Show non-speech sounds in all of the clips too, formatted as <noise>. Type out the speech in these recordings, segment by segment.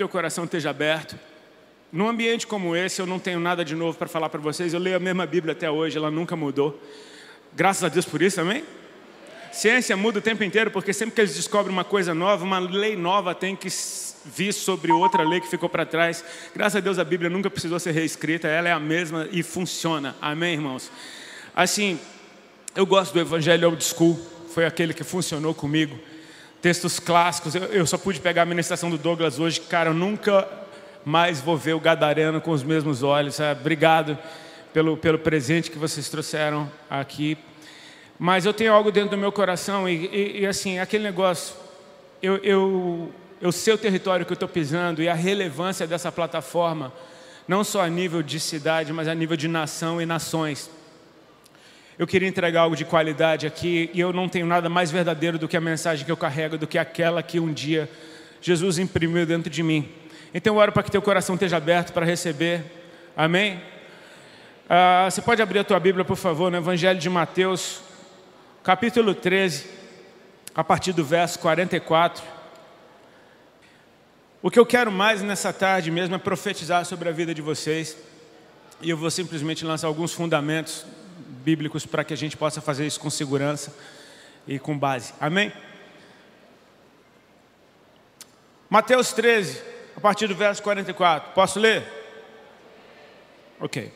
teu coração esteja aberto. Num ambiente como esse, eu não tenho nada de novo para falar para vocês. Eu leio a mesma Bíblia até hoje, ela nunca mudou. Graças a Deus por isso, amém? Ciência muda o tempo inteiro, porque sempre que eles descobrem uma coisa nova, uma lei nova tem que vir sobre outra lei que ficou para trás. Graças a Deus a Bíblia nunca precisou ser reescrita, ela é a mesma e funciona. Amém, irmãos? Assim, eu gosto do Evangelho Old School, foi aquele que funcionou comigo. Textos clássicos, eu, eu só pude pegar a ministração do Douglas hoje, cara, eu nunca mais vou ver o Gadareno com os mesmos olhos. Sabe? Obrigado pelo, pelo presente que vocês trouxeram aqui. Mas eu tenho algo dentro do meu coração e, e, e assim, aquele negócio, eu, eu, eu sei o território que eu estou pisando e a relevância dessa plataforma, não só a nível de cidade, mas a nível de nação e nações. Eu queria entregar algo de qualidade aqui e eu não tenho nada mais verdadeiro do que a mensagem que eu carrego, do que aquela que um dia Jesus imprimiu dentro de mim. Então eu oro para que teu coração esteja aberto para receber. Amém? Ah, você pode abrir a tua Bíblia, por favor, no Evangelho de Mateus, capítulo 13, a partir do verso 44. O que eu quero mais nessa tarde mesmo é profetizar sobre a vida de vocês. E eu vou simplesmente lançar alguns fundamentos bíblicos para que a gente possa fazer isso com segurança e com base. Amém? Mateus 13, a partir do verso 44. Posso ler? Ok.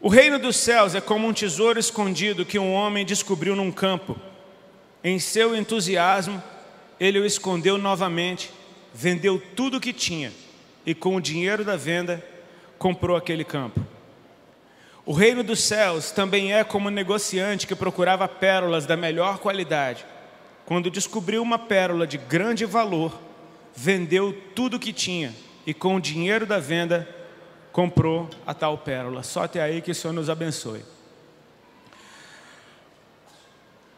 O reino dos céus é como um tesouro escondido que um homem descobriu num campo. Em seu entusiasmo, ele o escondeu novamente, vendeu tudo o que tinha e, com o dinheiro da venda, comprou aquele campo. O reino dos céus também é como um negociante que procurava pérolas da melhor qualidade. Quando descobriu uma pérola de grande valor, vendeu tudo o que tinha e com o dinheiro da venda comprou a tal pérola. Só até aí que o Senhor nos abençoe.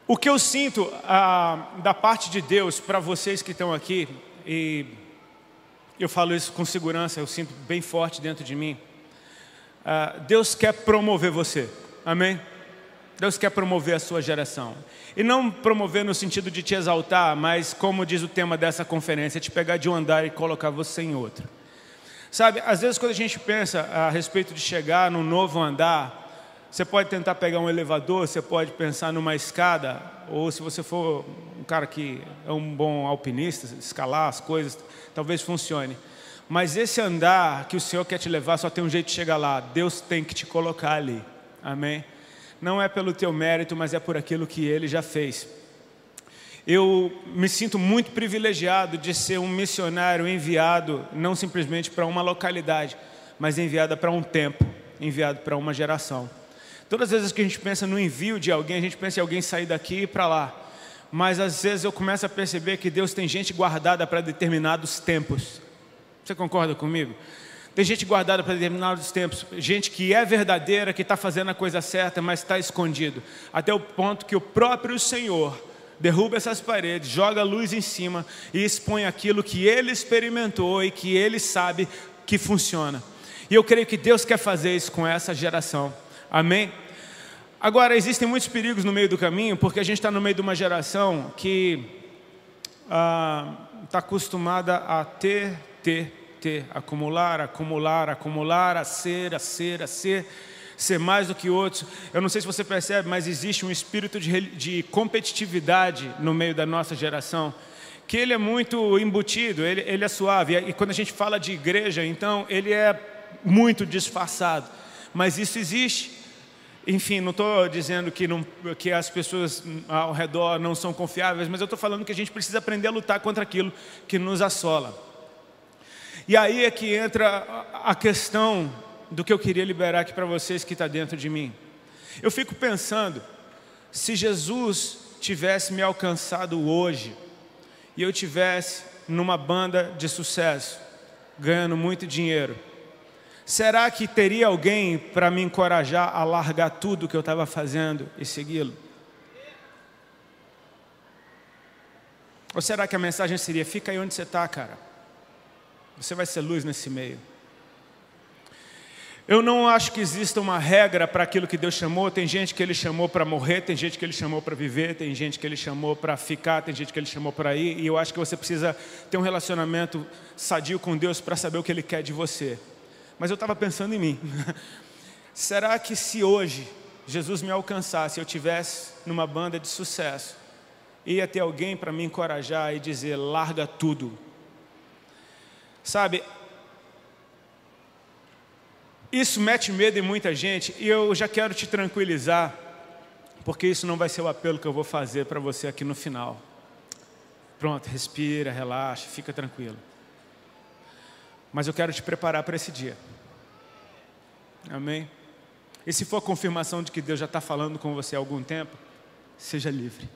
O que eu sinto ah, da parte de Deus para vocês que estão aqui, e eu falo isso com segurança, eu sinto bem forte dentro de mim. Ah, Deus quer promover você, amém? Deus quer promover a sua geração. E não promover no sentido de te exaltar, mas como diz o tema dessa conferência, te pegar de um andar e colocar você em outro. Sabe, às vezes quando a gente pensa a respeito de chegar num novo andar, você pode tentar pegar um elevador, você pode pensar numa escada, ou se você for um cara que é um bom alpinista, escalar as coisas, talvez funcione. Mas esse andar que o Senhor quer te levar só tem um jeito de chegar lá. Deus tem que te colocar ali. Amém? não é pelo teu mérito, mas é por aquilo que ele já fez. Eu me sinto muito privilegiado de ser um missionário enviado não simplesmente para uma localidade, mas enviado para um tempo, enviado para uma geração. Todas as vezes que a gente pensa no envio de alguém, a gente pensa em alguém sair daqui e para lá. Mas às vezes eu começo a perceber que Deus tem gente guardada para determinados tempos. Você concorda comigo? Tem gente guardada para determinados tempos, gente que é verdadeira, que está fazendo a coisa certa, mas está escondido. Até o ponto que o próprio Senhor derruba essas paredes, joga a luz em cima e expõe aquilo que ele experimentou e que ele sabe que funciona. E eu creio que Deus quer fazer isso com essa geração. Amém? Agora, existem muitos perigos no meio do caminho, porque a gente está no meio de uma geração que está ah, acostumada a ter, ter, ter, acumular, acumular, acumular, a ser, a ser, a ser, ser mais do que outros. Eu não sei se você percebe, mas existe um espírito de, de competitividade no meio da nossa geração, que ele é muito embutido, ele, ele é suave. E quando a gente fala de igreja, então, ele é muito disfarçado. Mas isso existe. Enfim, não estou dizendo que, não, que, as pessoas ao redor não são confiáveis, mas eu estou falando que a gente precisa aprender a lutar contra aquilo que nos assola. E aí é que entra a questão do que eu queria liberar aqui para vocês que está dentro de mim. Eu fico pensando, se Jesus tivesse me alcançado hoje e eu tivesse numa banda de sucesso, ganhando muito dinheiro, será que teria alguém para me encorajar a largar tudo que eu estava fazendo e segui-lo? Ou será que a mensagem seria: fica aí onde você está, cara? Você vai ser luz nesse meio. Eu não acho que exista uma regra para aquilo que Deus chamou. Tem gente que Ele chamou para morrer, tem gente que Ele chamou para viver, tem gente que Ele chamou para ficar, tem gente que Ele chamou para ir. E eu acho que você precisa ter um relacionamento sadio com Deus para saber o que Ele quer de você. Mas eu estava pensando em mim. <laughs> Será que se hoje Jesus me alcançasse, eu tivesse numa banda de sucesso, ia ter alguém para me encorajar e dizer: larga tudo. Sabe, isso mete medo em muita gente e eu já quero te tranquilizar, porque isso não vai ser o apelo que eu vou fazer para você aqui no final. Pronto, respira, relaxa, fica tranquilo. Mas eu quero te preparar para esse dia. Amém? E se for a confirmação de que Deus já está falando com você há algum tempo, seja livre.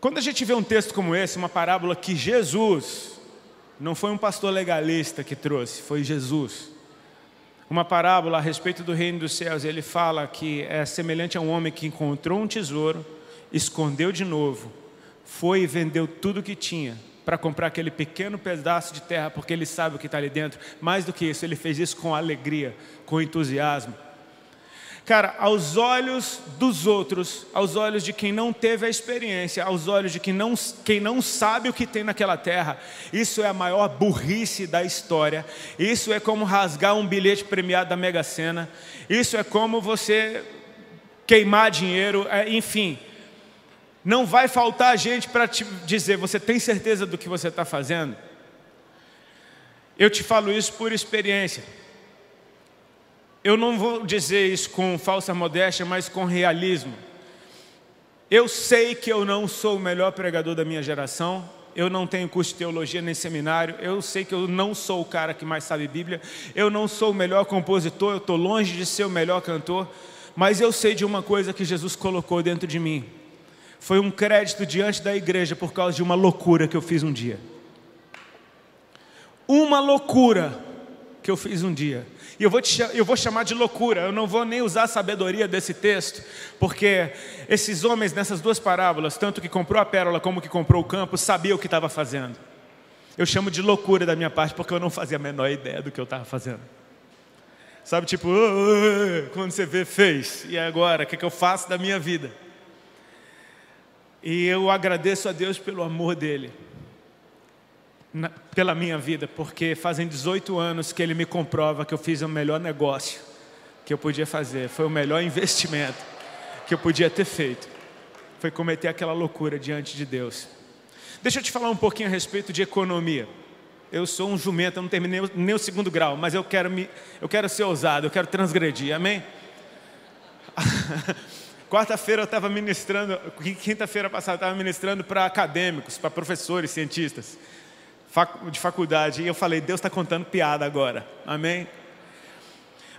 Quando a gente vê um texto como esse, uma parábola que Jesus, não foi um pastor legalista que trouxe, foi Jesus uma parábola a respeito do reino dos céus. Ele fala que é semelhante a um homem que encontrou um tesouro, escondeu de novo, foi e vendeu tudo o que tinha para comprar aquele pequeno pedaço de terra, porque ele sabe o que está ali dentro. Mais do que isso, ele fez isso com alegria, com entusiasmo. Cara, aos olhos dos outros, aos olhos de quem não teve a experiência, aos olhos de quem não, quem não sabe o que tem naquela terra, isso é a maior burrice da história. Isso é como rasgar um bilhete premiado da Mega Sena. Isso é como você queimar dinheiro, é, enfim. Não vai faltar gente para te dizer, você tem certeza do que você está fazendo? Eu te falo isso por experiência. Eu não vou dizer isso com falsa modéstia, mas com realismo. Eu sei que eu não sou o melhor pregador da minha geração, eu não tenho curso de teologia nem seminário, eu sei que eu não sou o cara que mais sabe Bíblia, eu não sou o melhor compositor, eu estou longe de ser o melhor cantor, mas eu sei de uma coisa que Jesus colocou dentro de mim. Foi um crédito diante da igreja por causa de uma loucura que eu fiz um dia. Uma loucura que eu fiz um dia. E eu vou, te, eu vou chamar de loucura, eu não vou nem usar a sabedoria desse texto, porque esses homens nessas duas parábolas, tanto que comprou a pérola como que comprou o campo, sabia o que estava fazendo. Eu chamo de loucura da minha parte, porque eu não fazia a menor ideia do que eu estava fazendo. Sabe, tipo, quando você vê, fez, e agora, o que, que eu faço da minha vida? E eu agradeço a Deus pelo amor dele na, pela minha vida, porque fazem 18 anos que ele me comprova que eu fiz o melhor negócio que eu podia fazer, foi o melhor investimento que eu podia ter feito. Foi cometer aquela loucura diante de Deus. Deixa eu te falar um pouquinho a respeito de economia. Eu sou um jumento, eu não terminei nem o segundo grau, mas eu quero, me, eu quero ser ousado, eu quero transgredir, amém? <laughs> Quarta-feira eu estava ministrando, quinta-feira passada eu estava ministrando para acadêmicos, para professores, cientistas de faculdade. E eu falei, Deus está contando piada agora. Amém?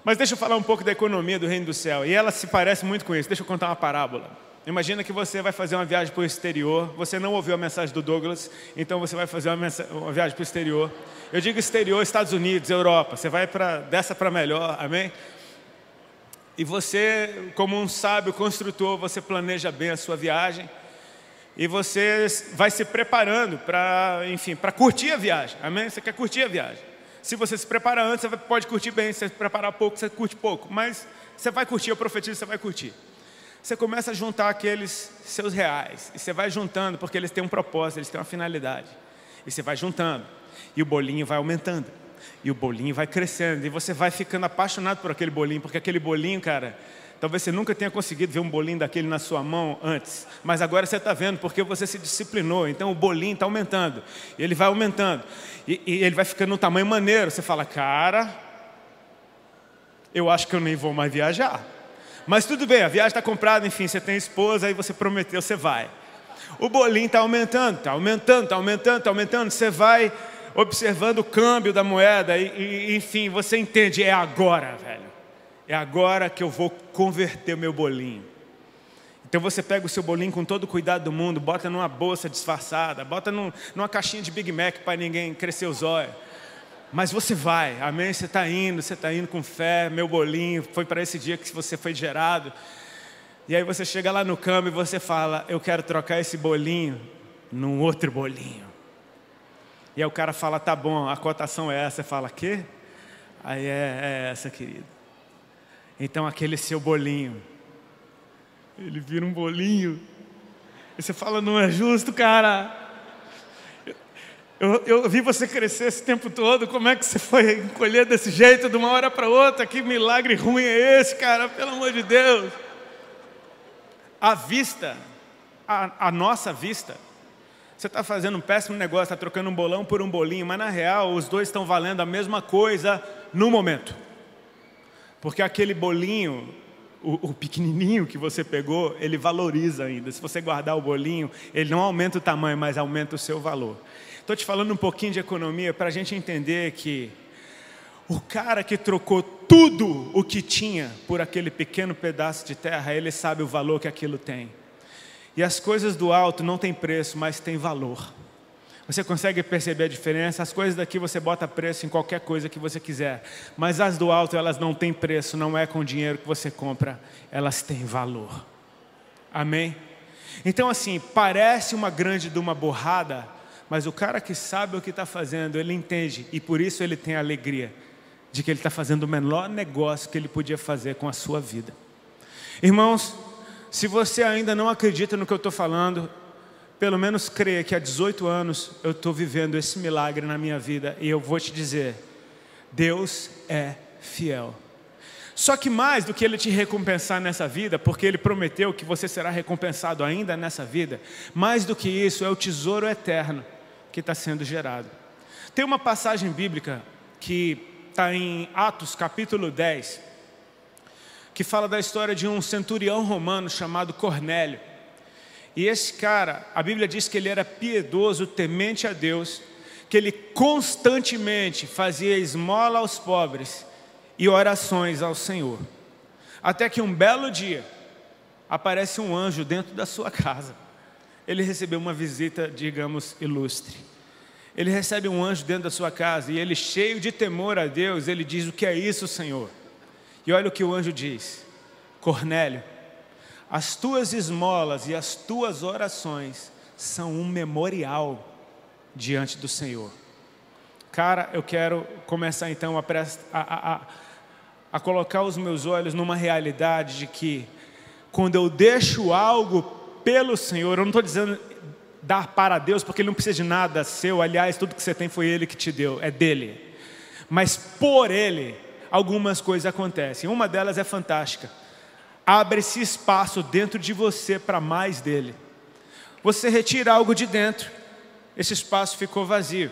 Mas deixa eu falar um pouco da economia do reino do céu. E ela se parece muito com isso. Deixa eu contar uma parábola. Imagina que você vai fazer uma viagem para o exterior. Você não ouviu a mensagem do Douglas, então você vai fazer uma, uma viagem para o exterior. Eu digo exterior, Estados Unidos, Europa. Você vai para dessa para melhor, amém? E você, como um sábio construtor, você planeja bem a sua viagem e você vai se preparando para, enfim, para curtir a viagem. Amém? Você quer curtir a viagem. Se você se prepara antes, você pode curtir bem. Se você se preparar pouco, você curte pouco. Mas você vai curtir, eu profetizo, você vai curtir. Você começa a juntar aqueles seus reais. E você vai juntando, porque eles têm um propósito, eles têm uma finalidade. E você vai juntando. E o bolinho vai aumentando. E o bolinho vai crescendo. E você vai ficando apaixonado por aquele bolinho, porque aquele bolinho, cara, Talvez você nunca tenha conseguido ver um bolinho daquele na sua mão antes, mas agora você está vendo porque você se disciplinou. Então o bolinho está aumentando, ele vai aumentando, e, e ele vai ficando um tamanho maneiro. Você fala, cara, eu acho que eu nem vou mais viajar. Mas tudo bem, a viagem está comprada, enfim, você tem esposa, aí você prometeu, você vai. O bolinho está aumentando, está aumentando, está aumentando, está aumentando. Você vai observando o câmbio da moeda, e, e enfim, você entende, é agora, velho é agora que eu vou converter o meu bolinho. Então você pega o seu bolinho com todo o cuidado do mundo, bota numa bolsa disfarçada, bota num, numa caixinha de Big Mac para ninguém crescer os olhos. Mas você vai, amém? Você está indo, você está indo com fé, meu bolinho, foi para esse dia que você foi gerado. E aí você chega lá no câmbio e você fala, eu quero trocar esse bolinho num outro bolinho. E aí o cara fala, tá bom, a cotação é essa. Você fala, quê? Aí é, é essa, querido. Então aquele seu bolinho, ele vira um bolinho. E você fala, não é justo, cara. Eu, eu, vi você crescer esse tempo todo, como é que você foi encolher desse jeito de uma hora para outra? Que milagre ruim é esse, cara? Pelo amor de Deus. A vista, a, a nossa vista, você está fazendo um péssimo negócio, está trocando um bolão por um bolinho, mas na real os dois estão valendo a mesma coisa no momento. Porque aquele bolinho, o, o, pequenininho que você pegou, ele valoriza ainda. Se você guardar o bolinho, ele não aumenta o tamanho, mas aumenta o seu valor. Estou te falando um pouquinho de economia para a gente entender que o cara que trocou tudo o que tinha por aquele pequeno pedaço de terra, ele sabe o valor que aquilo tem. E as coisas do alto não têm preço, mas têm valor. Você consegue perceber a diferença? As coisas daqui você bota preço em qualquer coisa que você quiser, mas as do alto elas não têm preço, não é com o dinheiro que você compra, elas têm valor. Amém? Então assim, parece uma grande de uma borrada, mas o cara que sabe o que está fazendo, ele entende e por isso ele tem alegria de que ele está fazendo o menor negócio que ele podia fazer com a sua vida. Irmãos, se você ainda não acredita no que eu estou falando, pelo menos creia que há 18 anos eu estou vivendo esse milagre na minha vida e eu vou te dizer: Deus é fiel. Só que mais do que Ele te recompensar nessa vida, porque Ele prometeu que você será recompensado ainda nessa vida, mais do que isso é o tesouro eterno que está sendo gerado. Tem uma passagem bíblica que está em Atos capítulo 10, que fala da história de um centurião romano chamado Cornélio. E esse cara, a Bíblia diz que ele era piedoso, temente a Deus, que ele constantemente fazia esmola aos pobres e orações ao Senhor. Até que um belo dia aparece um anjo dentro da sua casa. Ele recebeu uma visita, digamos, ilustre. Ele recebe um anjo dentro da sua casa e ele, cheio de temor a Deus, ele diz: O que é isso, Senhor? E olha o que o anjo diz: Cornélio, as tuas esmolas e as tuas orações são um memorial diante do Senhor. Cara, eu quero começar então a, a, a, a colocar os meus olhos numa realidade de que, quando eu deixo algo pelo Senhor, eu não estou dizendo dar para Deus, porque Ele não precisa de nada seu, aliás, tudo que você tem foi Ele que te deu, é dele. Mas por Ele, algumas coisas acontecem. Uma delas é fantástica abre-se espaço dentro de você para mais dele. Você retira algo de dentro, esse espaço ficou vazio.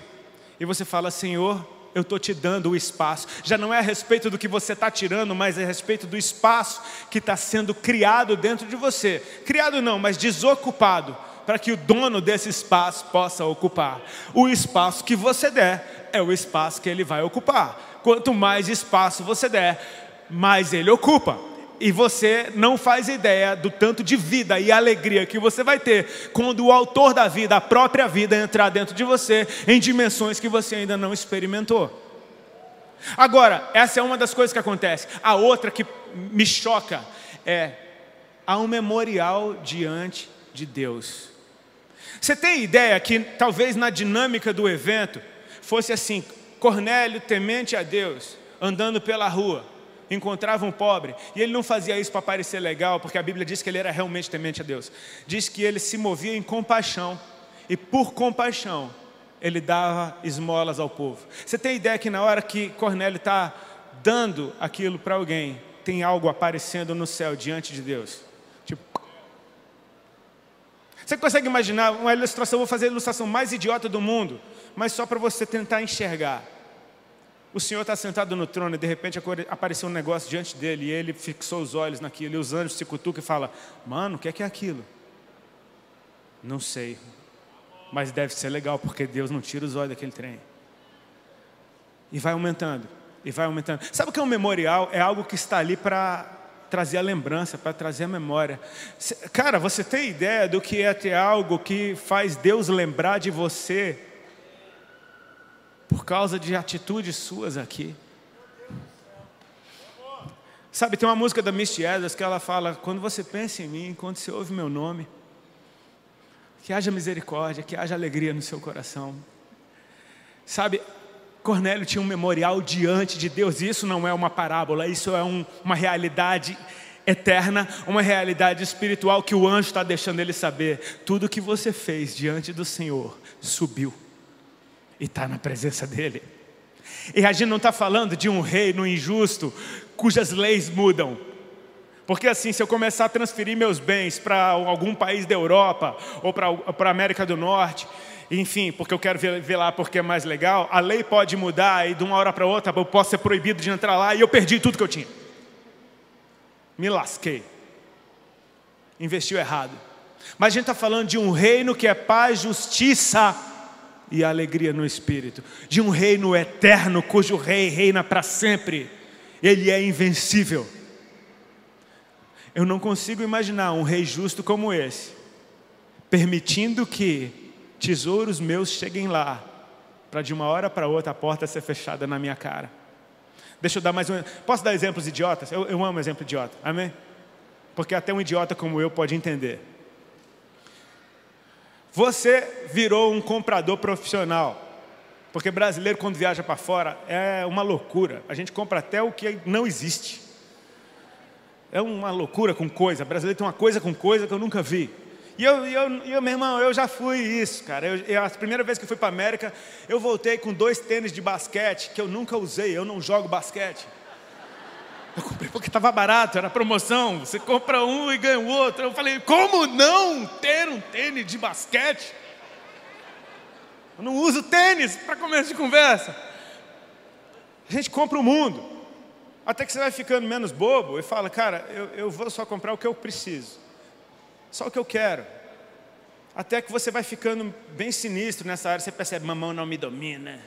E você fala, Senhor, eu estou te dando o espaço. Já não é a respeito do que você está tirando, mas é a respeito do espaço que está sendo criado dentro de você. Criado não, mas desocupado, para que o dono desse espaço possa ocupar. O espaço que você der é o espaço que ele vai ocupar. Quanto mais espaço você der, mais ele ocupa e você não faz ideia do tanto de vida e alegria que você vai ter quando o autor da vida, a própria vida, entrar dentro de você em dimensões que você ainda não experimentou. Agora, essa é uma das coisas que acontece. A outra que me choca é há um memorial diante de Deus. Você tem ideia que talvez na dinâmica do evento fosse assim: Cornélio temente a Deus, andando pela rua encontrava um pobre, e ele não fazia isso para parecer legal, porque a Bíblia diz que ele era realmente temente a Deus. Diz que ele se movia em compaixão, e por compaixão, ele dava esmolas ao povo. Você tem ideia que na hora que Cornélio está dando aquilo para alguém, tem algo aparecendo no céu diante de Deus? Tipo. Você consegue imaginar uma ilustração? Vou fazer a ilustração mais idiota do mundo, mas só para você tentar enxergar. O Senhor está sentado no trono e de repente apareceu um negócio diante dele e ele fixou os olhos naquilo e os anjos se cutucam e falam: Mano, o que é, que é aquilo? Não sei, mas deve ser legal porque Deus não tira os olhos daquele trem. E vai aumentando, e vai aumentando. Sabe o que é um memorial? É algo que está ali para trazer a lembrança, para trazer a memória. Cara, você tem ideia do que é ter algo que faz Deus lembrar de você causa de atitudes suas aqui. Sabe, tem uma música da Misty Edwards que ela fala: quando você pensa em mim, quando você ouve meu nome, que haja misericórdia, que haja alegria no seu coração. Sabe, Cornélio tinha um memorial diante de Deus, e isso não é uma parábola, isso é um, uma realidade eterna, uma realidade espiritual que o anjo está deixando ele saber. Tudo que você fez diante do Senhor subiu e está na presença dele. E a gente não está falando de um reino injusto cujas leis mudam. Porque assim, se eu começar a transferir meus bens para algum país da Europa ou para a América do Norte, enfim, porque eu quero ver, ver, lá porque é mais legal, a lei pode mudar e de uma hora para outra eu posso ser proibido de entrar lá e eu perdi tudo que eu tinha. Me lasquei. Investiu errado. Mas a gente está falando de um reino que é paz, justiça e alegria no espírito, de um reino eterno cujo rei reina para sempre. Ele é invencível. Eu não consigo imaginar um rei justo como esse, permitindo que tesouros meus cheguem lá, para de uma hora para outra a porta ser fechada na minha cara. Deixa eu dar mais um. Posso dar exemplos idiotas? Eu, eu amo exemplo idiota, amém? Porque até um idiota como eu pode entender. Você virou um comprador profissional. Porque brasileiro, quando viaja para fora, é uma loucura. A gente compra até o que não existe. É uma loucura com coisa. Brasileiro tem uma coisa com coisa que eu nunca vi. E eu, eu, eu, meu irmão, eu já fui isso, cara. Eu, eu, a primeira vez que fui para América, eu voltei com dois tênis de basquete que eu nunca usei. Eu não jogo basquete. Eu comprei porque estava barato, era promoção. Você compra um e ganha o outro. Eu falei, como não ter um tênis de basquete? Eu não uso tênis para começo de conversa. A gente compra o mundo. Até que você vai ficando menos bobo e fala, cara, eu, eu vou só comprar o que eu preciso. Só o que eu quero. Até que você vai ficando bem sinistro nessa área, você percebe, mamão não me domina.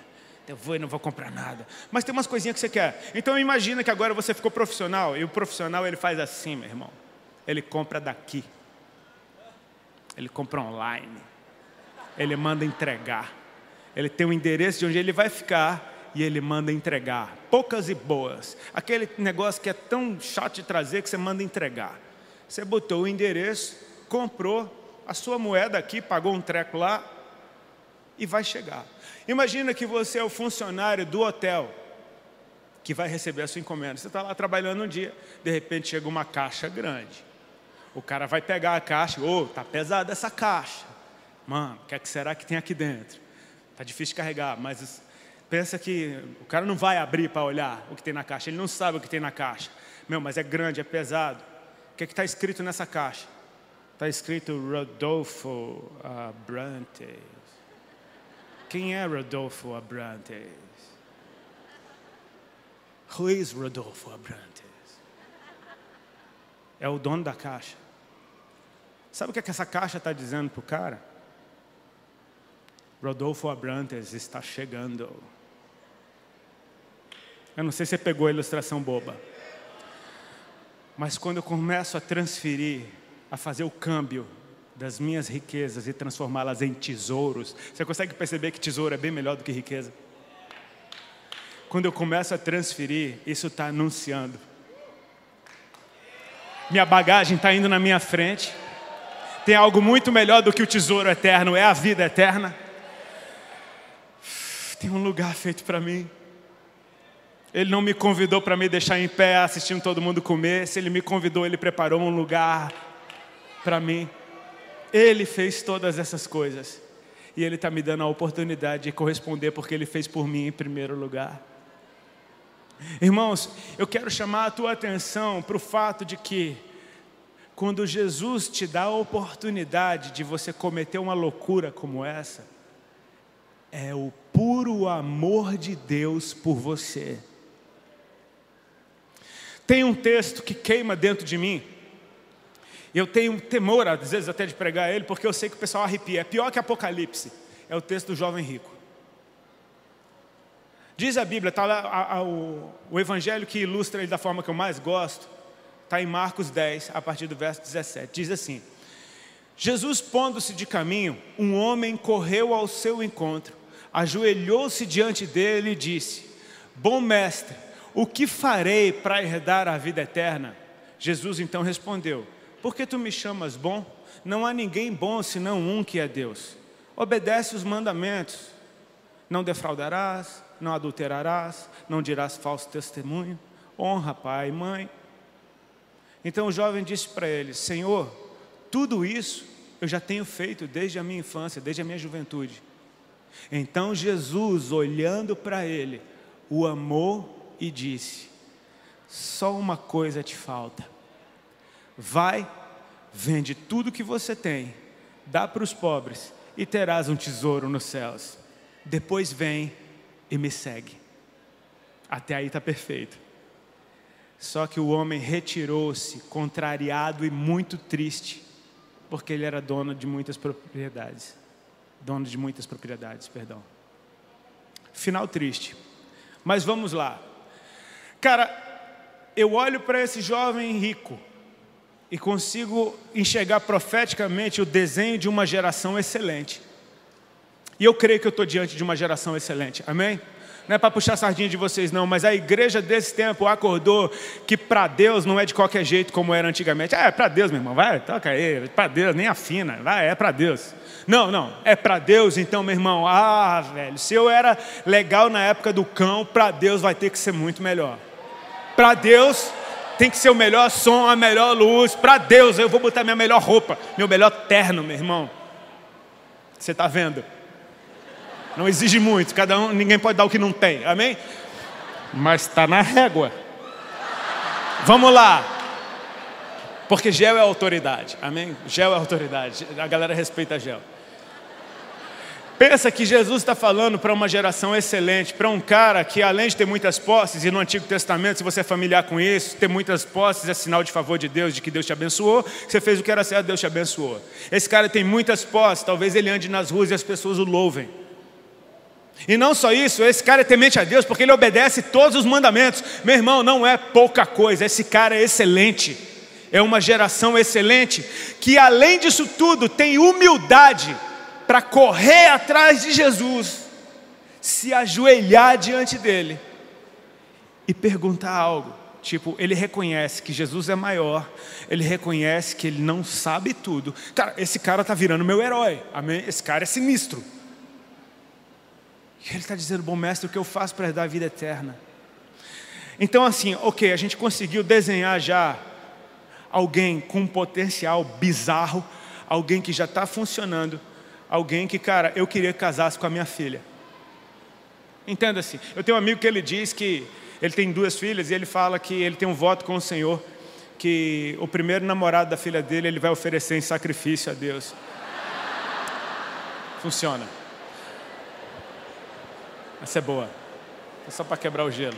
Eu vou e não vou comprar nada. Mas tem umas coisinhas que você quer. Então imagina que agora você ficou profissional, e o profissional ele faz assim, meu irmão. Ele compra daqui. Ele compra online. Ele manda entregar. Ele tem um endereço de onde ele vai ficar e ele manda entregar. Poucas e boas. Aquele negócio que é tão chato de trazer que você manda entregar. Você botou o endereço, comprou a sua moeda aqui, pagou um treco lá e vai chegar. Imagina que você é o funcionário do hotel que vai receber a sua encomenda. Você está lá trabalhando um dia, de repente chega uma caixa grande. O cara vai pegar a caixa, ô, oh, tá pesada essa caixa. Mano, o que, é que será que tem aqui dentro? Está difícil de carregar, mas pensa que o cara não vai abrir para olhar o que tem na caixa, ele não sabe o que tem na caixa. Meu, mas é grande, é pesado. O que é está escrito nessa caixa? Está escrito Rodolfo Abrantes. Quem é Rodolfo Abrantes? Is Rodolfo Abrantes? É o dono da caixa. Sabe o que, é que essa caixa está dizendo para o cara? Rodolfo Abrantes está chegando. Eu não sei se você pegou a ilustração boba. Mas quando eu começo a transferir, a fazer o câmbio das minhas riquezas e transformá-las em tesouros, você consegue perceber que tesouro é bem melhor do que riqueza? Quando eu começo a transferir, isso está anunciando. Minha bagagem está indo na minha frente. Tem algo muito melhor do que o tesouro eterno, é a vida eterna tem um lugar feito para mim. Ele não me convidou para me deixar em pé assistindo todo mundo comer. Se ele me convidou, ele preparou um lugar para mim. Ele fez todas essas coisas. E ele está me dando a oportunidade de corresponder porque ele fez por mim em primeiro lugar. Irmãos, eu quero chamar a tua atenção para o fato de que, quando Jesus te dá a oportunidade de você cometer uma loucura como essa, é o puro amor de Deus por você. Tem um texto que queima dentro de mim. Eu tenho temor, às vezes, até de pregar ele, porque eu sei que o pessoal arrepia. É pior que Apocalipse. É o texto do jovem rico. Diz a Bíblia, está lá a, a, o, o evangelho que ilustra ele da forma que eu mais gosto, está em Marcos 10, a partir do verso 17. Diz assim: Jesus pondo-se de caminho, um homem correu ao seu encontro ajoelhou-se diante dele e disse: Bom mestre, o que farei para herdar a vida eterna? Jesus então respondeu: Por que tu me chamas bom? Não há ninguém bom senão um que é Deus. Obedece os mandamentos: Não defraudarás, não adulterarás, não dirás falso testemunho, honra pai e mãe. Então o jovem disse para ele: Senhor, tudo isso eu já tenho feito desde a minha infância, desde a minha juventude. Então Jesus, olhando para ele, o amou e disse: Só uma coisa te falta. Vai, vende tudo que você tem, dá para os pobres e terás um tesouro nos céus. Depois vem e me segue. Até aí está perfeito. Só que o homem retirou-se, contrariado e muito triste, porque ele era dono de muitas propriedades. Dono de muitas propriedades, perdão. Final triste. Mas vamos lá. Cara, eu olho para esse jovem rico e consigo enxergar profeticamente o desenho de uma geração excelente. E eu creio que eu estou diante de uma geração excelente. Amém? Não é para puxar sardinha de vocês, não, mas a igreja desse tempo acordou que para Deus não é de qualquer jeito como era antigamente. Ah, é para Deus, meu irmão, vai, toca aí, para Deus, nem afina, vai, é para Deus. Não, não, é para Deus, então, meu irmão, ah, velho, se eu era legal na época do cão, para Deus vai ter que ser muito melhor. Para Deus tem que ser o melhor som, a melhor luz. Para Deus eu vou botar minha melhor roupa, meu melhor terno, meu irmão. Você está vendo? Não exige muito, cada um, ninguém pode dar o que não tem, amém? Mas está na régua. Vamos lá. Porque gel é autoridade, amém? Gel é autoridade, a galera respeita gel. Pensa que Jesus está falando para uma geração excelente, para um cara que, além de ter muitas posses, e no Antigo Testamento, se você é familiar com isso, ter muitas posses é sinal de favor de Deus, de que Deus te abençoou, você fez o que era certo, Deus te abençoou. Esse cara tem muitas posses, talvez ele ande nas ruas e as pessoas o louvem. E não só isso, esse cara é temente a Deus porque ele obedece todos os mandamentos. Meu irmão, não é pouca coisa, esse cara é excelente. É uma geração excelente que, além disso tudo, tem humildade para correr atrás de Jesus, se ajoelhar diante dele e perguntar algo. Tipo, ele reconhece que Jesus é maior, ele reconhece que ele não sabe tudo. Cara, esse cara está virando meu herói? Esse cara é sinistro. E ele está dizendo, bom mestre, o que eu faço para dar a vida eterna? Então, assim, ok, a gente conseguiu desenhar já alguém com um potencial bizarro, alguém que já está funcionando, alguém que, cara, eu queria que casasse com a minha filha. Entenda-se, eu tenho um amigo que ele diz que ele tem duas filhas e ele fala que ele tem um voto com o Senhor, que o primeiro namorado da filha dele ele vai oferecer em sacrifício a Deus. Funciona. Essa é boa. É só para quebrar o gelo.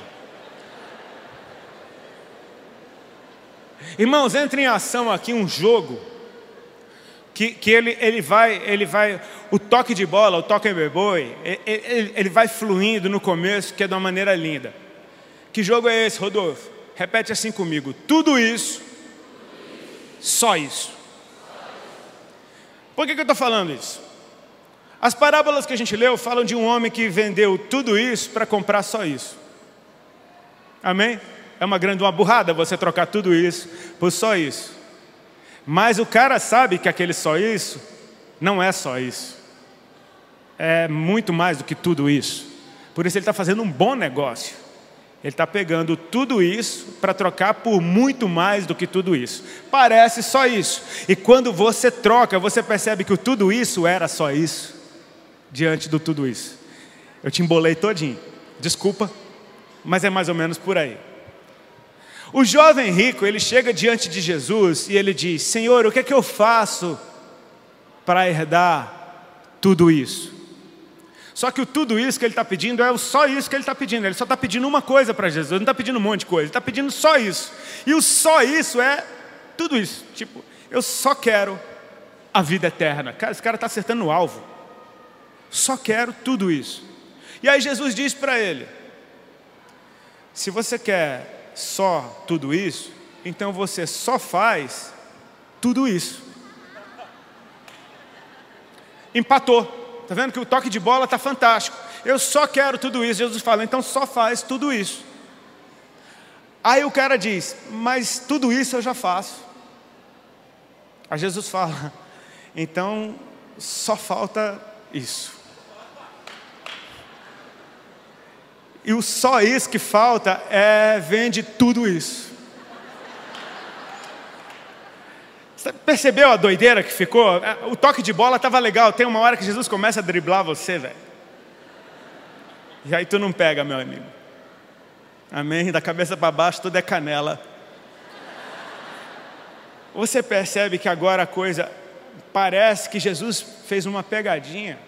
Irmãos, entra em ação aqui um jogo que, que ele, ele, vai, ele vai, o toque de bola, o toque beboi, ele, ele vai fluindo no começo, que é de uma maneira linda. Que jogo é esse, Rodolfo? Repete assim comigo: tudo isso, só isso. Por que, que eu estou falando isso? As parábolas que a gente leu falam de um homem que vendeu tudo isso para comprar só isso. Amém? É uma grande uma burrada você trocar tudo isso por só isso. Mas o cara sabe que aquele só isso não é só isso. É muito mais do que tudo isso. Por isso ele está fazendo um bom negócio. Ele está pegando tudo isso para trocar por muito mais do que tudo isso. Parece só isso. E quando você troca, você percebe que o tudo isso era só isso diante de tudo isso? Eu te embolei todinho. Desculpa, mas é mais ou menos por aí. O jovem rico, ele chega diante de Jesus e ele diz: Senhor, o que é que eu faço para herdar tudo isso? Só que o tudo isso que ele está pedindo é só isso que ele está pedindo. Ele só está pedindo uma coisa para Jesus, não está pedindo um monte de coisa, ele está pedindo só isso. E o só isso é tudo isso. Tipo, eu só quero a vida eterna. Cara, esse cara está acertando o alvo. Só quero tudo isso. E aí Jesus diz para ele: se você quer só tudo isso, então você só faz tudo isso. Empatou. Está vendo que o toque de bola está fantástico. Eu só quero tudo isso. Jesus fala, então só faz tudo isso. Aí o cara diz, mas tudo isso eu já faço. Aí Jesus fala, <laughs> então só falta isso. E o só isso que falta é vende tudo isso. Você percebeu a doideira que ficou? É, o toque de bola estava legal. Tem uma hora que Jesus começa a driblar você, velho. E aí tu não pega, meu amigo. Amém? Da cabeça para baixo tudo é canela. Você percebe que agora a coisa parece que Jesus fez uma pegadinha.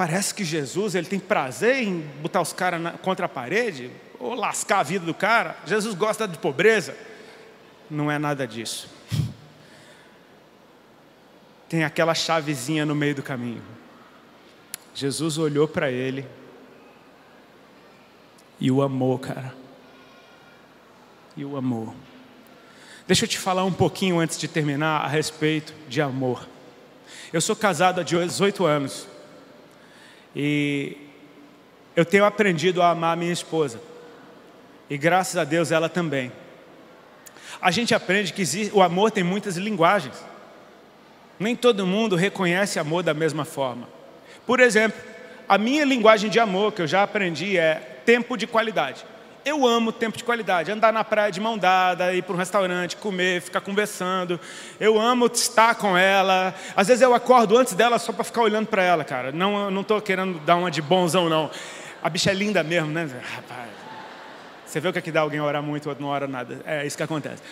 Parece que Jesus ele tem prazer em botar os caras contra a parede ou lascar a vida do cara. Jesus gosta de pobreza. Não é nada disso <laughs> tem aquela chavezinha no meio do caminho. Jesus olhou para ele e o amou, cara. E o amou. Deixa eu te falar um pouquinho antes de terminar a respeito de amor. Eu sou casado há 18 anos e eu tenho aprendido a amar minha esposa. E graças a Deus ela também. A gente aprende que o amor tem muitas linguagens. Nem todo mundo reconhece amor da mesma forma. Por exemplo, a minha linguagem de amor que eu já aprendi é tempo de qualidade. Eu amo tempo de qualidade, andar na praia de mão dada, ir para um restaurante, comer, ficar conversando. Eu amo estar com ela. Às vezes eu acordo antes dela só para ficar olhando para ela, cara. Não, não querendo dar uma de bonzão, não. A bicha é linda mesmo, né? Rapaz, você vê o que é que dá alguém orar muito, outro não ora nada. É isso que acontece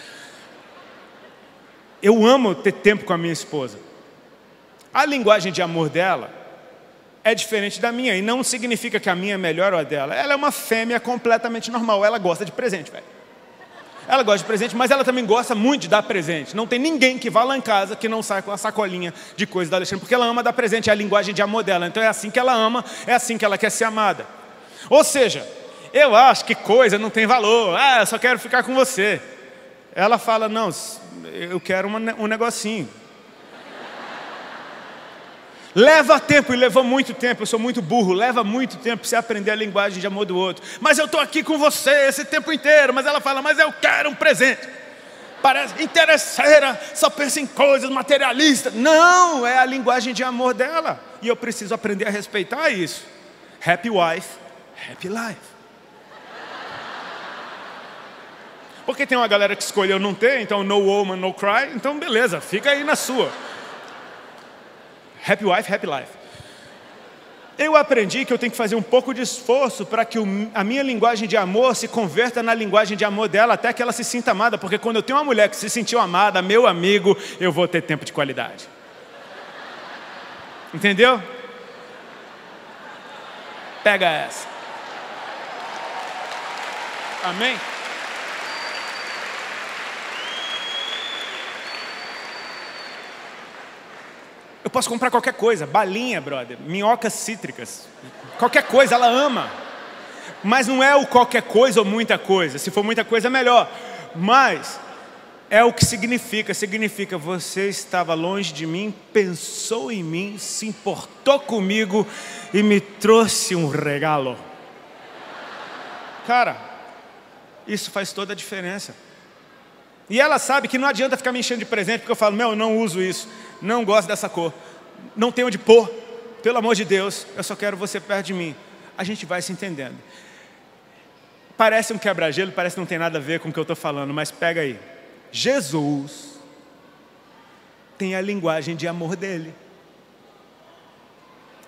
eu amo ter tempo com a minha esposa. A linguagem de amor dela é diferente da minha, e não significa que a minha é melhor ou a dela. Ela é uma fêmea completamente normal, ela gosta de presente, velho. Ela gosta de presente, mas ela também gosta muito de dar presente. Não tem ninguém que vá lá em casa que não saia com a sacolinha de coisa da Alexandre, porque ela ama dar presente, é a linguagem de amor dela. Então é assim que ela ama, é assim que ela quer ser amada. Ou seja, eu acho que coisa não tem valor, ah, eu só quero ficar com você. Ela fala, não, eu quero um negocinho. Leva tempo, e levou muito tempo, eu sou muito burro, leva muito tempo para você aprender a linguagem de amor do outro. Mas eu estou aqui com você esse tempo inteiro, mas ela fala, mas eu quero um presente. Parece interesseira, só pensa em coisas materialistas. Não, é a linguagem de amor dela. E eu preciso aprender a respeitar isso. Happy wife, happy life. Porque tem uma galera que escolheu não ter, então no woman, no cry, então beleza, fica aí na sua. Happy wife, happy life. Eu aprendi que eu tenho que fazer um pouco de esforço para que a minha linguagem de amor se converta na linguagem de amor dela, até que ela se sinta amada, porque quando eu tenho uma mulher que se sentiu amada, meu amigo, eu vou ter tempo de qualidade. Entendeu? Pega essa. Amém? Eu posso comprar qualquer coisa, balinha, brother, minhocas cítricas, qualquer coisa, ela ama. Mas não é o qualquer coisa ou muita coisa. Se for muita coisa, é melhor. Mas é o que significa. Significa você estava longe de mim, pensou em mim, se importou comigo e me trouxe um regalo. Cara, isso faz toda a diferença. E ela sabe que não adianta ficar me enchendo de presente, porque eu falo, meu, eu não uso isso, não gosto dessa cor, não tenho onde pôr, pelo amor de Deus, eu só quero você perto de mim. A gente vai se entendendo. Parece um quebra-gelo, parece que não tem nada a ver com o que eu estou falando, mas pega aí. Jesus tem a linguagem de amor dele.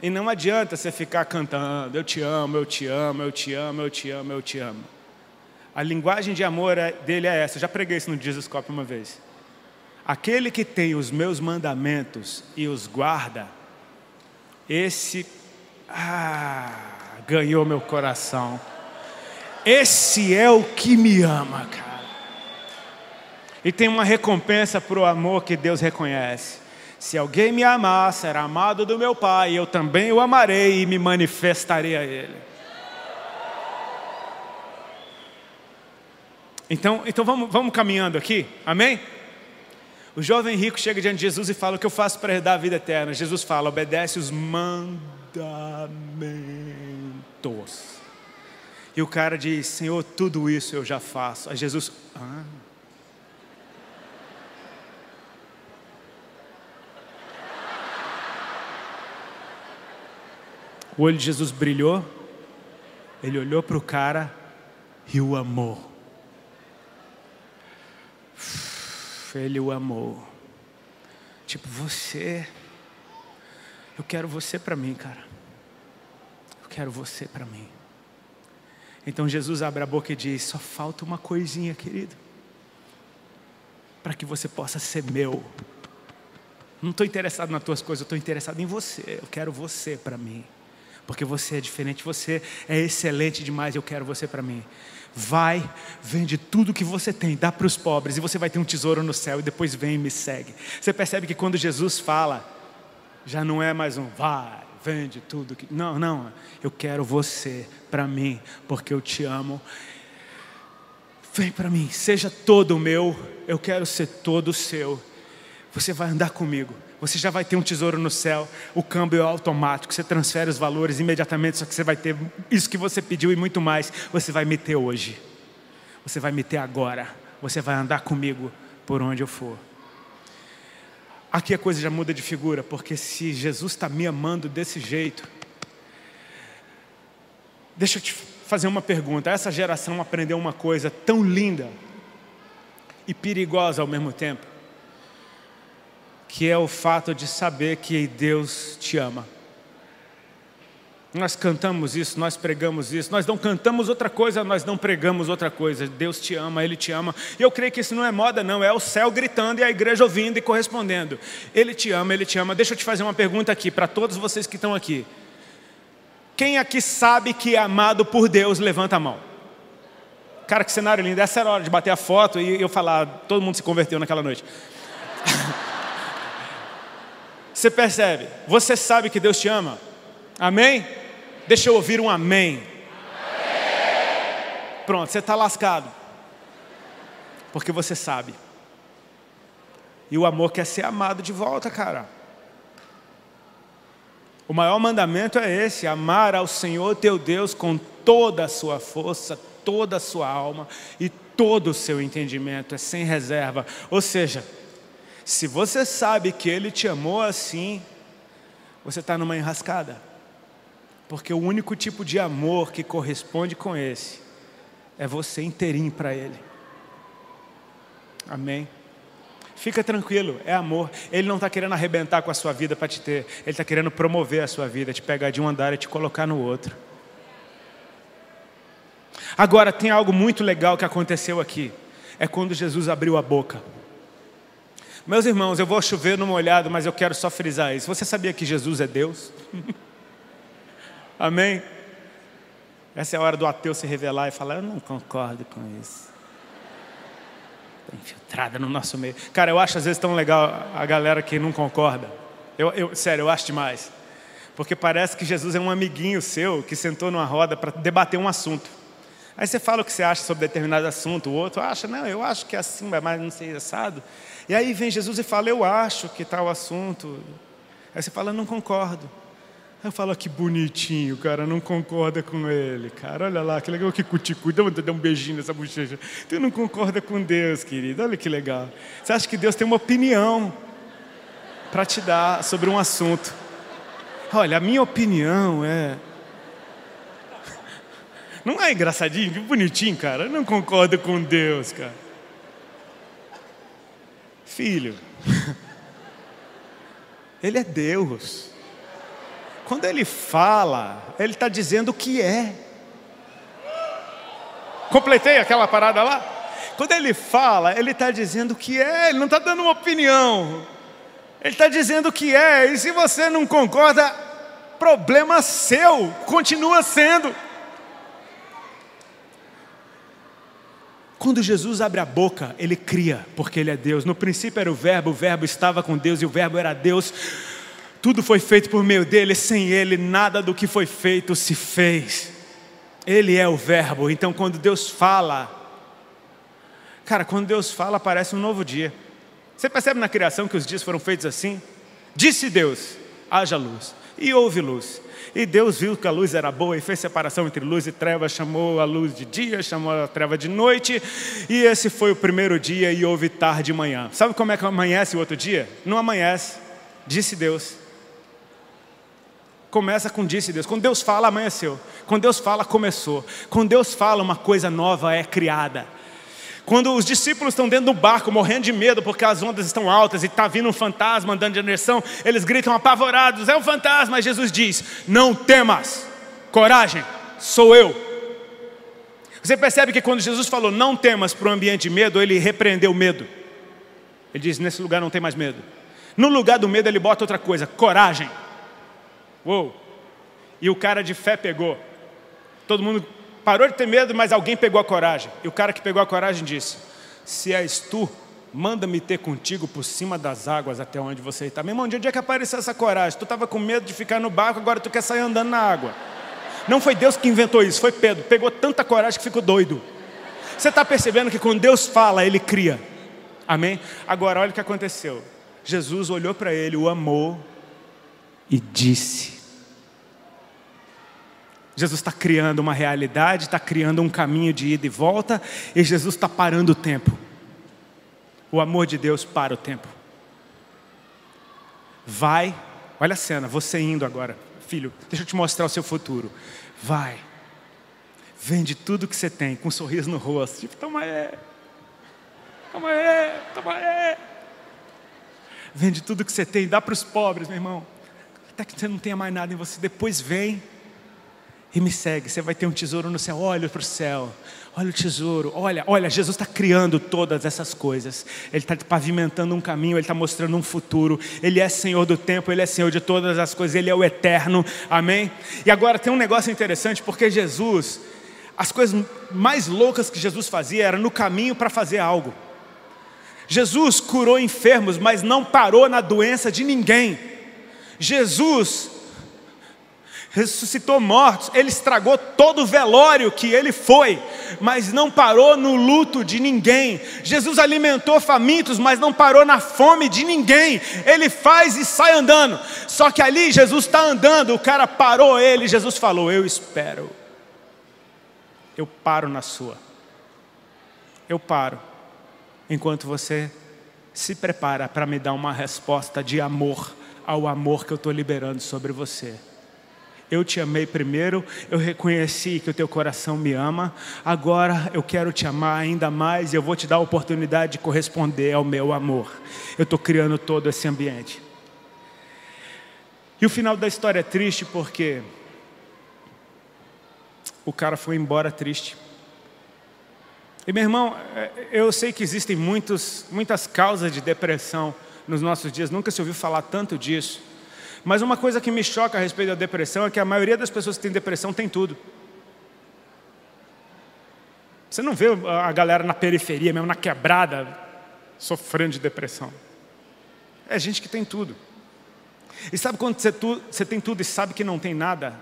E não adianta você ficar cantando, eu te amo, eu te amo, eu te amo, eu te amo, eu te amo. A linguagem de amor é, dele é essa. Eu já preguei isso no Jesus uma vez. Aquele que tem os meus mandamentos e os guarda, esse ah, ganhou meu coração. Esse é o que me ama, cara. E tem uma recompensa para o amor que Deus reconhece. Se alguém me amar, será amado do meu Pai, eu também o amarei e me manifestarei a Ele. Então, então vamos, vamos caminhando aqui, amém? O jovem rico chega diante de Jesus e fala: O que eu faço para herdar a vida eterna? Jesus fala: Obedece os mandamentos. E o cara diz: Senhor, tudo isso eu já faço. Aí Jesus, ah. O olho de Jesus brilhou Ele olhou para o cara e o amou. Ele o amou. Tipo, você. Eu quero você para mim, cara. Eu quero você para mim. Então Jesus abre a boca e diz: Só falta uma coisinha, querido, para que você possa ser meu. Não estou interessado nas tuas coisas, eu estou interessado em você. Eu quero você para mim. Porque você é diferente, você é excelente demais, eu quero você para mim. Vai, vende tudo que você tem, dá para os pobres, e você vai ter um tesouro no céu, e depois vem e me segue. Você percebe que quando Jesus fala, já não é mais um vai, vende tudo que. Não, não, eu quero você para mim, porque eu te amo. Vem para mim, seja todo meu, eu quero ser todo seu. Você vai andar comigo. Você já vai ter um tesouro no céu. O câmbio é automático. Você transfere os valores imediatamente. Só que você vai ter isso que você pediu e muito mais. Você vai me ter hoje. Você vai me ter agora. Você vai andar comigo por onde eu for. Aqui a coisa já muda de figura, porque se Jesus está me amando desse jeito, deixa eu te fazer uma pergunta. Essa geração aprendeu uma coisa tão linda e perigosa ao mesmo tempo que é o fato de saber que Deus te ama. Nós cantamos isso, nós pregamos isso, nós não cantamos outra coisa, nós não pregamos outra coisa. Deus te ama, Ele te ama. E eu creio que isso não é moda, não, é o céu gritando e a igreja ouvindo e correspondendo. Ele te ama, Ele te ama. Deixa eu te fazer uma pergunta aqui para todos vocês que estão aqui. Quem aqui sabe que é amado por Deus, levanta a mão. Cara, que cenário lindo. Essa era a hora de bater a foto e eu falar, todo mundo se converteu naquela noite. <laughs> Você percebe? Você sabe que Deus te ama? Amém? Deixa eu ouvir um amém. amém. Pronto, você está lascado. Porque você sabe. E o amor quer ser amado de volta, cara. O maior mandamento é esse: amar ao Senhor teu Deus com toda a sua força, toda a sua alma e todo o seu entendimento, é sem reserva. Ou seja, se você sabe que Ele te amou assim, você está numa enrascada. Porque o único tipo de amor que corresponde com esse é você inteirinho para Ele. Amém? Fica tranquilo, é amor. Ele não está querendo arrebentar com a sua vida para te ter. Ele está querendo promover a sua vida, te pegar de um andar e te colocar no outro. Agora, tem algo muito legal que aconteceu aqui. É quando Jesus abriu a boca. Meus irmãos, eu vou chover no molhado, mas eu quero só frisar isso. Você sabia que Jesus é Deus? <laughs> Amém? Essa é a hora do ateu se revelar e falar: Eu não concordo com isso. Está infiltrada no nosso meio. Cara, eu acho às vezes tão legal a galera que não concorda. Eu, eu, sério, eu acho demais. Porque parece que Jesus é um amiguinho seu que sentou numa roda para debater um assunto. Aí você fala o que você acha sobre determinado assunto, o outro acha, não, eu acho que é assim, mas não sei assado. E aí vem Jesus e fala, eu acho que tal assunto. Aí você fala, não concordo. Aí eu falo, que bonitinho, cara, não concorda com ele, cara. Olha lá, que legal que cuticu, dá um beijinho nessa bochecha. Tu não concorda com Deus, querido, olha que legal. Você acha que Deus tem uma opinião para te dar sobre um assunto. Olha, a minha opinião é. Não é engraçadinho? Que bonitinho, cara. Eu não concordo com Deus, cara. Filho, <laughs> Ele é Deus. Quando Ele fala, Ele está dizendo o que é. Completei aquela parada lá? Quando Ele fala, Ele está dizendo o que é, Ele não está dando uma opinião. Ele está dizendo o que é, e se você não concorda, problema seu, continua sendo. Quando Jesus abre a boca, ele cria, porque ele é Deus. No princípio era o Verbo, o Verbo estava com Deus e o Verbo era Deus. Tudo foi feito por meio dele, sem ele, nada do que foi feito se fez. Ele é o Verbo. Então, quando Deus fala, cara, quando Deus fala, parece um novo dia. Você percebe na criação que os dias foram feitos assim? Disse Deus: haja luz, e houve luz. E Deus viu que a luz era boa e fez separação entre luz e treva, chamou a luz de dia, chamou a treva de noite. E esse foi o primeiro dia e houve tarde e manhã. Sabe como é que amanhece o outro dia? Não amanhece, disse Deus. Começa com disse Deus. Quando Deus fala, amanheceu. Quando Deus fala, começou. Quando Deus fala, uma coisa nova é criada. Quando os discípulos estão dentro do barco, morrendo de medo porque as ondas estão altas e está vindo um fantasma andando de direção, eles gritam apavorados: É um fantasma! Mas Jesus diz: Não temas, coragem, sou eu. Você percebe que quando Jesus falou não temas para o ambiente de medo, ele repreendeu o medo. Ele diz: Nesse lugar não tem mais medo. No lugar do medo, ele bota outra coisa: coragem. Uou! E o cara de fé pegou. Todo mundo parou de ter medo, mas alguém pegou a coragem. E o cara que pegou a coragem disse: Se és tu, manda-me ter contigo por cima das águas até onde você está. Meu irmão, de onde é que apareceu essa coragem? Tu estava com medo de ficar no barco, agora tu quer sair andando na água. Não foi Deus que inventou isso, foi Pedro. Pegou tanta coragem que ficou doido. Você está percebendo que quando Deus fala, Ele cria. Amém? Agora, olha o que aconteceu. Jesus olhou para ele, o amou e disse: Jesus está criando uma realidade, está criando um caminho de ida e volta, e Jesus está parando o tempo. O amor de Deus para o tempo. Vai, olha a cena, você indo agora, filho, deixa eu te mostrar o seu futuro. Vai, vende tudo que você tem, com um sorriso no rosto, tipo, toma é, toma é, toma é. Vende tudo que você tem, dá para os pobres, meu irmão. Até que você não tenha mais nada em você, depois vem e me segue. Você vai ter um tesouro no céu. Olha para o céu. Olha o tesouro. Olha, olha, Jesus está criando todas essas coisas. Ele está pavimentando um caminho, Ele está mostrando um futuro. Ele é Senhor do tempo, Ele é Senhor de todas as coisas, Ele é o eterno. Amém? E agora tem um negócio interessante, porque Jesus, as coisas mais loucas que Jesus fazia era no caminho para fazer algo. Jesus curou enfermos, mas não parou na doença de ninguém. Jesus ressuscitou mortos, ele estragou todo o velório que ele foi, mas não parou no luto de ninguém. Jesus alimentou famintos, mas não parou na fome de ninguém. Ele faz e sai andando. Só que ali Jesus está andando, o cara parou ele, Jesus falou: Eu espero. Eu paro na sua. Eu paro, enquanto você se prepara para me dar uma resposta de amor ao amor que eu estou liberando sobre você. Eu te amei primeiro, eu reconheci que o teu coração me ama, agora eu quero te amar ainda mais e eu vou te dar a oportunidade de corresponder ao meu amor. Eu estou criando todo esse ambiente. E o final da história é triste porque o cara foi embora triste. E meu irmão, é, eu sei que existem muitos, muitas causas de depressão nos nossos dias, nunca se ouviu falar tanto disso. Mas uma coisa que me choca a respeito da depressão é que a maioria das pessoas que tem depressão tem tudo. Você não vê a galera na periferia, mesmo na quebrada, sofrendo de depressão. É gente que tem tudo. E sabe quando você, tu, você tem tudo e sabe que não tem nada?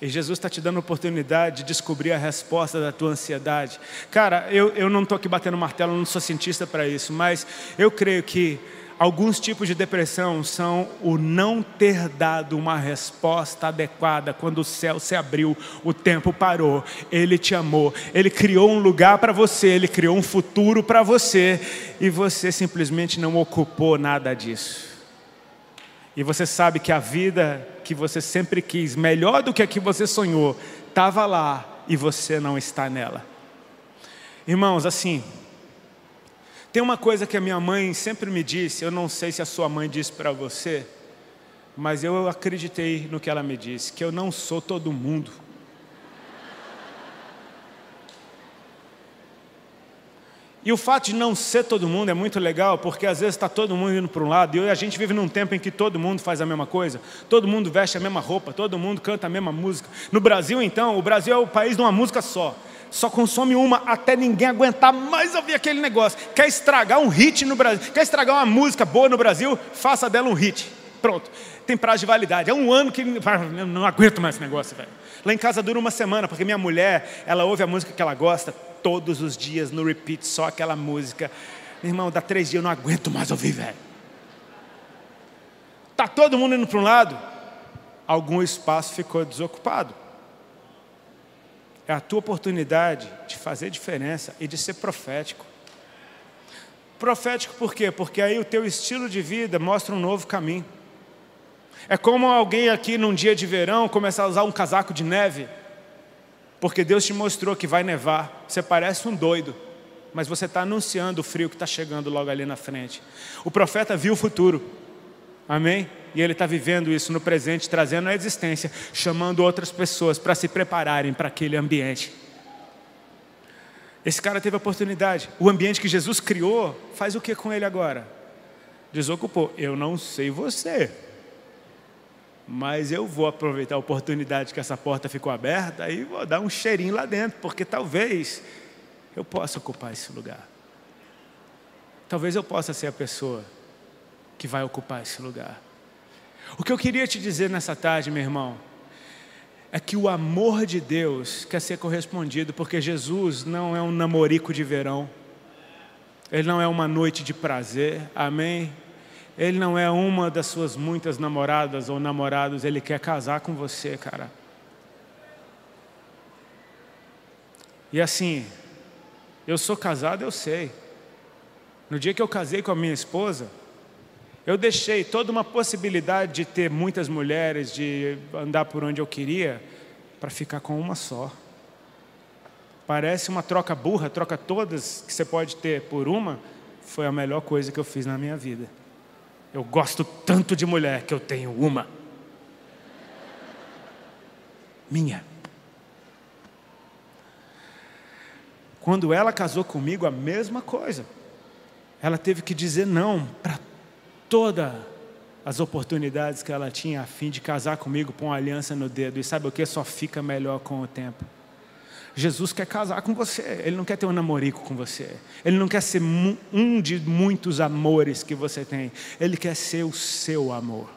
E Jesus está te dando a oportunidade de descobrir a resposta da tua ansiedade. Cara, eu, eu não estou aqui batendo martelo, não sou cientista para isso, mas eu creio que Alguns tipos de depressão são o não ter dado uma resposta adequada quando o céu se abriu, o tempo parou, ele te amou, ele criou um lugar para você, ele criou um futuro para você e você simplesmente não ocupou nada disso. E você sabe que a vida que você sempre quis, melhor do que a que você sonhou, estava lá e você não está nela. Irmãos, assim, tem uma coisa que a minha mãe sempre me disse, eu não sei se a sua mãe disse para você, mas eu acreditei no que ela me disse, que eu não sou todo mundo. E o fato de não ser todo mundo é muito legal, porque às vezes está todo mundo indo para um lado, e a gente vive num tempo em que todo mundo faz a mesma coisa, todo mundo veste a mesma roupa, todo mundo canta a mesma música. No Brasil, então, o Brasil é o país de uma música só só consome uma até ninguém aguentar mais ouvir aquele negócio. Quer estragar um hit no Brasil, quer estragar uma música boa no Brasil, faça dela um hit. Pronto. Tem prazo de validade. É um ano que <laughs> eu não aguento mais esse negócio, velho. Lá em casa dura uma semana, porque minha mulher, ela ouve a música que ela gosta todos os dias no repeat, só aquela música. Meu irmão, dá três dias, eu não aguento mais ouvir, velho. Tá todo mundo indo para um lado, algum espaço ficou desocupado. É a tua oportunidade de fazer diferença e de ser profético. Profético por quê? Porque aí o teu estilo de vida mostra um novo caminho. É como alguém aqui num dia de verão começar a usar um casaco de neve, porque Deus te mostrou que vai nevar. Você parece um doido, mas você está anunciando o frio que está chegando logo ali na frente. O profeta viu o futuro, amém? E ele está vivendo isso no presente, trazendo a existência, chamando outras pessoas para se prepararem para aquele ambiente. Esse cara teve a oportunidade. O ambiente que Jesus criou, faz o que com ele agora? Desocupou. Eu não sei você mas eu vou aproveitar a oportunidade que essa porta ficou aberta e vou dar um cheirinho lá dentro, porque talvez eu possa ocupar esse lugar. Talvez eu possa ser a pessoa que vai ocupar esse lugar. O que eu queria te dizer nessa tarde, meu irmão, é que o amor de Deus quer ser correspondido, porque Jesus não é um namorico de verão, ele não é uma noite de prazer, amém? Ele não é uma das suas muitas namoradas ou namorados, ele quer casar com você, cara. E assim, eu sou casado, eu sei. No dia que eu casei com a minha esposa, eu deixei toda uma possibilidade de ter muitas mulheres, de andar por onde eu queria, para ficar com uma só. Parece uma troca burra, troca todas que você pode ter por uma, foi a melhor coisa que eu fiz na minha vida. Eu gosto tanto de mulher que eu tenho uma. Minha. Quando ela casou comigo, a mesma coisa. Ela teve que dizer não para todas as oportunidades que ela tinha a fim de casar comigo, pôr uma aliança no dedo. E sabe o que? Só fica melhor com o tempo. Jesus quer casar com você, Ele não quer ter um namorico com você, Ele não quer ser um de muitos amores que você tem, Ele quer ser o seu amor,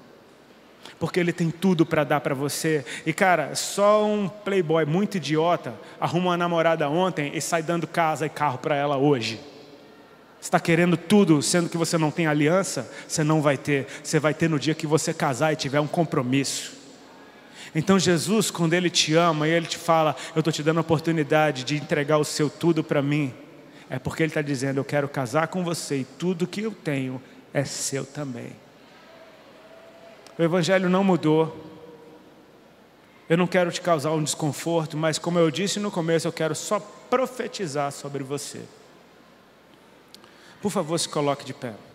porque Ele tem tudo para dar para você. E cara, só um playboy muito idiota arruma uma namorada ontem e sai dando casa e carro para ela hoje. Está querendo tudo, sendo que você não tem aliança, você não vai ter, você vai ter no dia que você casar e tiver um compromisso. Então Jesus, quando Ele te ama e Ele te fala, eu estou te dando a oportunidade de entregar o seu tudo para mim, é porque Ele está dizendo, eu quero casar com você e tudo que eu tenho é seu também. O Evangelho não mudou. Eu não quero te causar um desconforto, mas como eu disse no começo, eu quero só profetizar sobre você. Por favor, se coloque de pé.